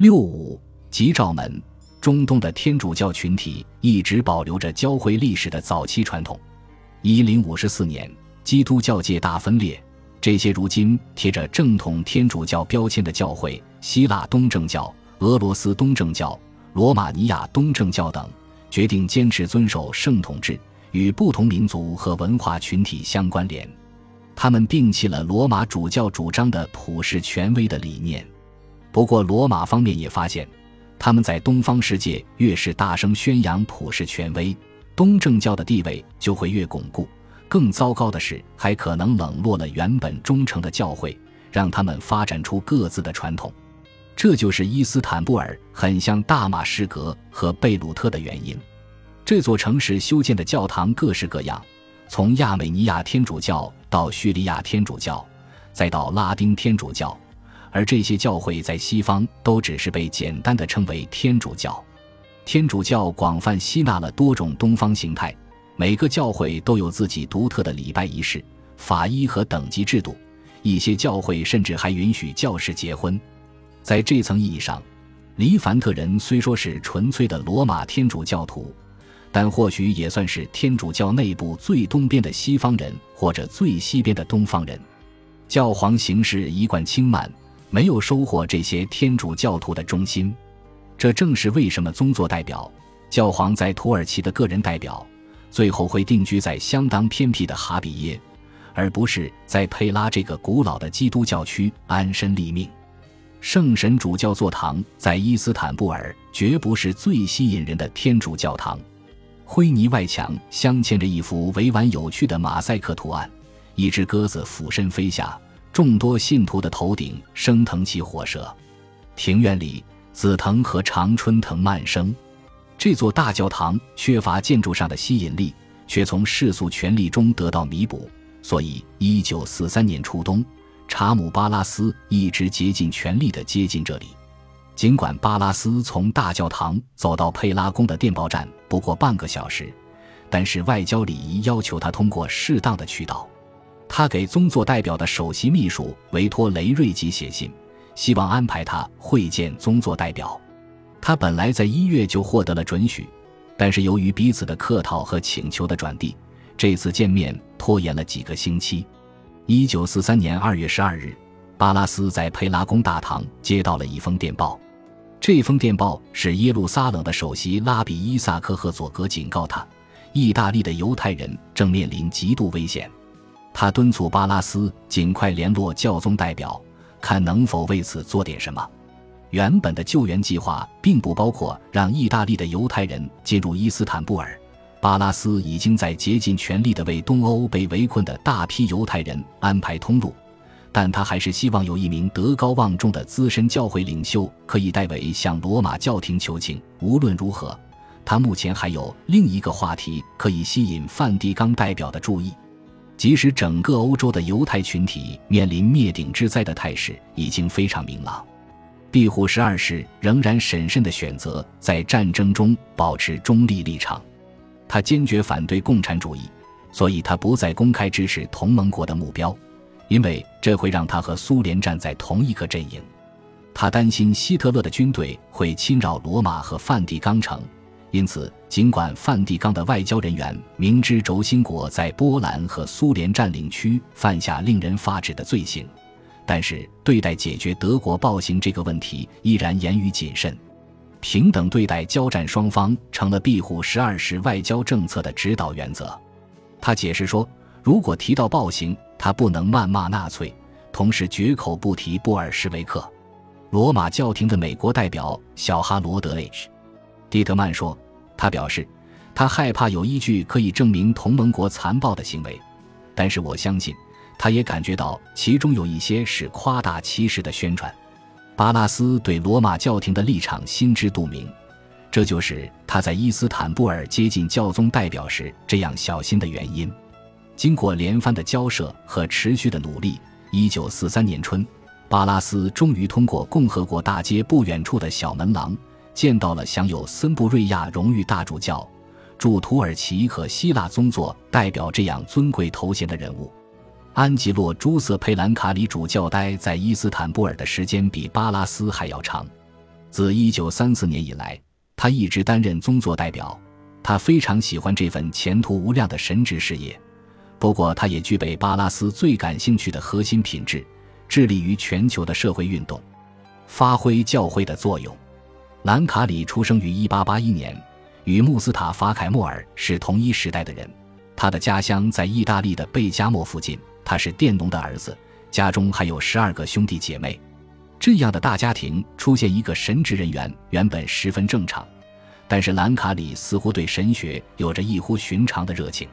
六五吉兆门，中东的天主教群体一直保留着教会历史的早期传统。一零五四年，基督教界大分裂，这些如今贴着正统天主教标签的教会——希腊东正教、俄罗斯东正教、罗马尼亚东正教等，决定坚持遵守圣统制，与不同民族和文化群体相关联。他们摒弃了罗马主教主张的普世权威的理念。不过，罗马方面也发现，他们在东方世界越是大声宣扬普世权威。东正教的地位就会越巩固。更糟糕的是，还可能冷落了原本忠诚的教会，让他们发展出各自的传统。这就是伊斯坦布尔很像大马士革和贝鲁特的原因。这座城市修建的教堂各式各样，从亚美尼亚天主教到叙利亚天主教，再到拉丁天主教，而这些教会在西方都只是被简单的称为天主教。天主教广泛吸纳了多种东方形态，每个教会都有自己独特的礼拜仪式、法医和等级制度。一些教会甚至还允许教士结婚。在这层意义上，黎凡特人虽说是纯粹的罗马天主教徒，但或许也算是天主教内部最东边的西方人，或者最西边的东方人。教皇行事一贯轻慢，没有收获这些天主教徒的忠心。这正是为什么宗座代表教皇在土耳其的个人代表最后会定居在相当偏僻的哈比耶，而不是在佩拉这个古老的基督教区安身立命。圣神主教座堂在伊斯坦布尔绝不是最吸引人的天主教堂。灰泥外墙镶嵌着一幅委婉有趣的马赛克图案，一只鸽子俯身飞下，众多信徒的头顶升腾起火舌。庭院里。紫藤和常春藤蔓生，这座大教堂缺乏建筑上的吸引力，却从世俗权力中得到弥补。所以，一九四三年初冬，查姆巴拉斯一直竭尽全力地接近这里。尽管巴拉斯从大教堂走到佩拉宫的电报站不过半个小时，但是外交礼仪要求他通过适当的渠道。他给宗座代表的首席秘书维托雷瑞吉写信。希望安排他会见宗座代表，他本来在一月就获得了准许，但是由于彼此的客套和请求的转递，这次见面拖延了几个星期。一九四三年二月十二日，巴拉斯在佩拉宫大堂接到了一封电报，这封电报是耶路撒冷的首席拉比伊萨克赫佐格警告他，意大利的犹太人正面临极度危险，他敦促巴拉斯尽快联络教宗代表。看能否为此做点什么。原本的救援计划并不包括让意大利的犹太人进入伊斯坦布尔。巴拉斯已经在竭尽全力地为东欧被围困的大批犹太人安排通路，但他还是希望有一名德高望重的资深教会领袖可以代为向罗马教廷求情。无论如何，他目前还有另一个话题可以吸引梵蒂冈代表的注意。即使整个欧洲的犹太群体面临灭顶之灾的态势已经非常明朗，庇护十二世仍然审慎地选择在战争中保持中立立场。他坚决反对共产主义，所以他不再公开支持同盟国的目标，因为这会让他和苏联站在同一个阵营。他担心希特勒的军队会侵扰罗马和梵蒂冈城。因此，尽管梵蒂冈的外交人员明知轴心国在波兰和苏联占领区犯下令人发指的罪行，但是对待解决德国暴行这个问题依然言语谨慎。平等对待交战双方成了庇护十二世外交政策的指导原则。他解释说，如果提到暴行，他不能谩骂纳粹，同时绝口不提布尔什维克。罗马教廷的美国代表小哈罗德 H。蒂特曼说：“他表示，他害怕有依据可以证明同盟国残暴的行为，但是我相信，他也感觉到其中有一些是夸大其实的宣传。”巴拉斯对罗马教廷的立场心知肚明，这就是他在伊斯坦布尔接近教宗代表时这样小心的原因。经过连番的交涉和持续的努力，一九四三年春，巴拉斯终于通过共和国大街不远处的小门廊。见到了享有森布瑞亚荣誉大主教、驻土耳其和希腊宗座代表这样尊贵头衔的人物，安吉洛·朱瑟佩兰卡里主教待在伊斯坦布尔的时间比巴拉斯还要长。自1934年以来，他一直担任宗座代表。他非常喜欢这份前途无量的神职事业。不过，他也具备巴拉斯最感兴趣的核心品质，致力于全球的社会运动，发挥教会的作用。兰卡里出生于1881年，与穆斯塔法·凯莫尔是同一时代的人。他的家乡在意大利的贝加莫附近。他是佃农的儿子，家中还有十二个兄弟姐妹。这样的大家庭出现一个神职人员，原本十分正常。但是兰卡里似乎对神学有着异乎寻常的热情。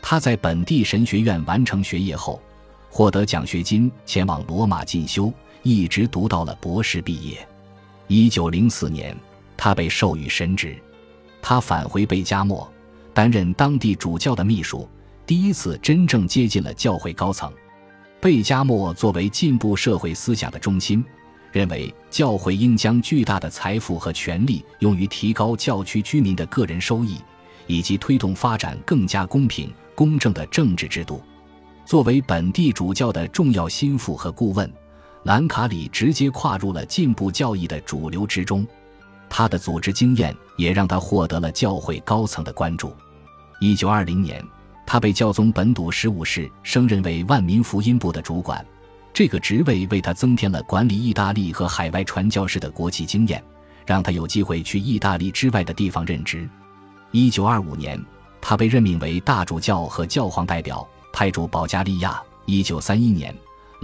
他在本地神学院完成学业后，获得奖学金前往罗马进修，一直读到了博士毕业。一九零四年，他被授予神职，他返回贝加莫，担任当地主教的秘书。第一次真正接近了教会高层，贝加莫作为进步社会思想的中心，认为教会应将巨大的财富和权力用于提高教区居民的个人收益，以及推动发展更加公平公正的政治制度。作为本地主教的重要心腹和顾问，兰卡里直接跨入了进步教义的主流之中。他的组织经验也让他获得了教会高层的关注。一九二零年。他被教宗本笃十五世升任为万民福音部的主管，这个职位为他增添了管理意大利和海外传教士的国际经验，让他有机会去意大利之外的地方任职。一九二五年，他被任命为大主教和教皇代表，派驻保加利亚。一九三一年，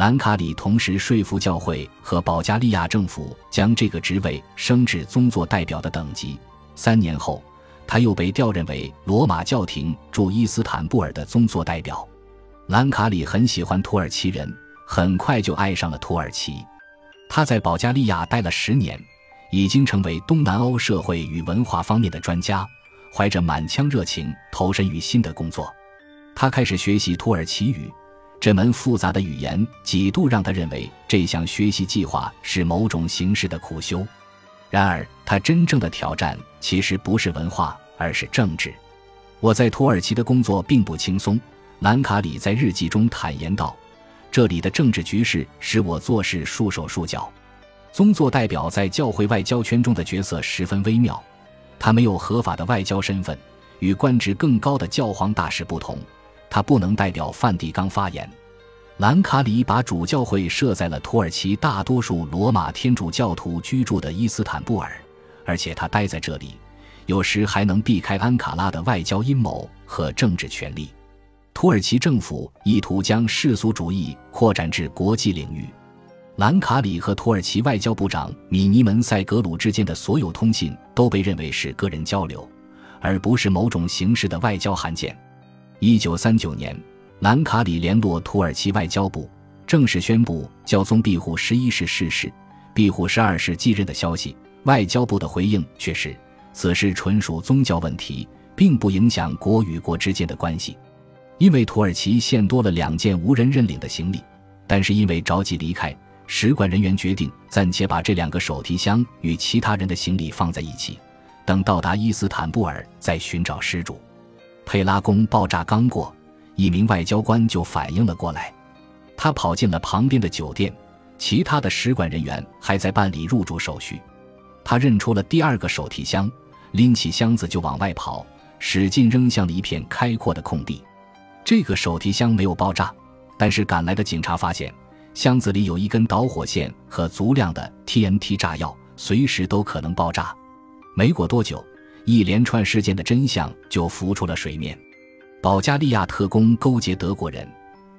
兰卡里同时说服教会和保加利亚政府将这个职位升至宗座代表的等级。三年后。他又被调任为罗马教廷驻伊斯坦布尔的宗座代表。兰卡里很喜欢土耳其人，很快就爱上了土耳其。他在保加利亚待了十年，已经成为东南欧社会与文化方面的专家，怀着满腔热情投身于新的工作。他开始学习土耳其语，这门复杂的语言几度让他认为这项学习计划是某种形式的苦修。然而，他真正的挑战其实不是文化。而是政治。我在土耳其的工作并不轻松，兰卡里在日记中坦言道：“这里的政治局势使我做事束手束脚。宗座代表在教会外交圈中的角色十分微妙，他没有合法的外交身份，与官职更高的教皇大使不同，他不能代表梵蒂冈发言。兰卡里把主教会设在了土耳其大多数罗马天主教徒居住的伊斯坦布尔，而且他待在这里。”有时还能避开安卡拉的外交阴谋和政治权力。土耳其政府意图将世俗主义扩展至国际领域。兰卡里和土耳其外交部长米尼门塞格鲁之间的所有通信都被认为是个人交流，而不是某种形式的外交函件。一九三九年，兰卡里联络土耳其外交部，正式宣布教宗庇护十一世逝世，庇护十二世继任的消息。外交部的回应却是。此事纯属宗教问题，并不影响国与国之间的关系。因为土耳其现多了两件无人认领的行李，但是因为着急离开，使馆人员决定暂且把这两个手提箱与其他人的行李放在一起，等到达伊斯坦布尔再寻找失主。佩拉宫爆炸刚过，一名外交官就反应了过来，他跑进了旁边的酒店，其他的使馆人员还在办理入住手续。他认出了第二个手提箱。拎起箱子就往外跑，使劲扔向了一片开阔的空地。这个手提箱没有爆炸，但是赶来的警察发现箱子里有一根导火线和足量的 TNT 炸药，随时都可能爆炸。没过多久，一连串事件的真相就浮出了水面：保加利亚特工勾结德国人，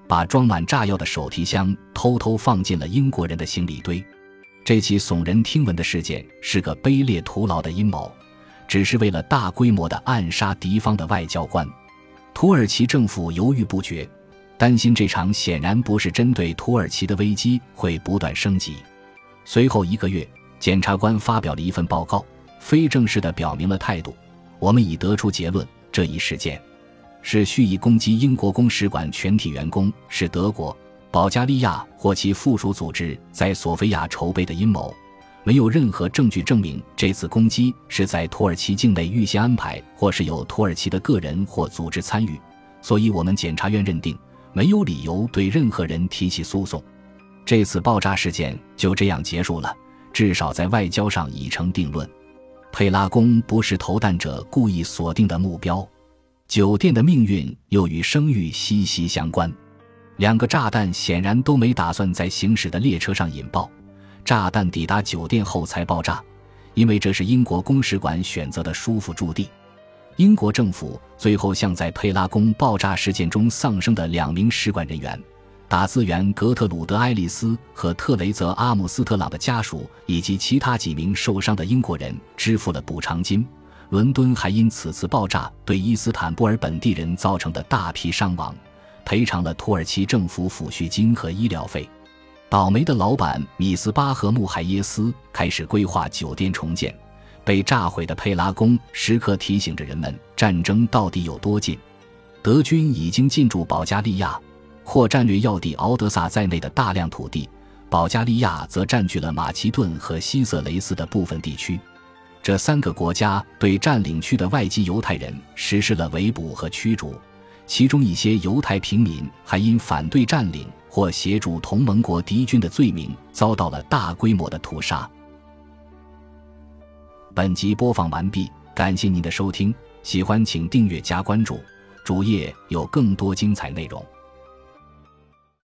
把装满炸药的手提箱偷偷放进了英国人的行李堆。这起耸人听闻的事件是个卑劣徒劳的阴谋。只是为了大规模的暗杀敌方的外交官，土耳其政府犹豫不决，担心这场显然不是针对土耳其的危机会不断升级。随后一个月，检察官发表了一份报告，非正式的表明了态度：我们已得出结论，这一事件是蓄意攻击英国公使馆全体员工，是德国、保加利亚或其附属组织在索菲亚筹备的阴谋。没有任何证据证明这次攻击是在土耳其境内预先安排，或是有土耳其的个人或组织参与，所以我们检察院认定没有理由对任何人提起诉讼。这次爆炸事件就这样结束了，至少在外交上已成定论。佩拉宫不是投弹者故意锁定的目标，酒店的命运又与声誉息息相关。两个炸弹显然都没打算在行驶的列车上引爆，炸弹抵达酒店后才爆炸，因为这是英国公使馆选择的舒服驻地。英国政府最后向在佩拉宫爆炸事件中丧生的两名使馆人员打字员格特鲁德·爱丽丝和特雷泽·阿姆斯特朗的家属以及其他几名受伤的英国人支付了补偿金。伦敦还因此次爆炸对伊斯坦布尔本地人造成的大批伤亡。赔偿了土耳其政府抚恤金和医疗费。倒霉的老板米斯巴和穆海耶斯开始规划酒店重建。被炸毁的佩拉宫时刻提醒着人们，战争到底有多近。德军已经进驻保加利亚或战略要地敖德萨在内的大量土地，保加利亚则占据了马其顿和西色雷斯的部分地区。这三个国家对占领区的外籍犹太人实施了围捕和驱逐。其中一些犹太平民还因反对占领或协助同盟国敌军的罪名，遭到了大规模的屠杀。本集播放完毕，感谢您的收听，喜欢请订阅加关注，主页有更多精彩内容。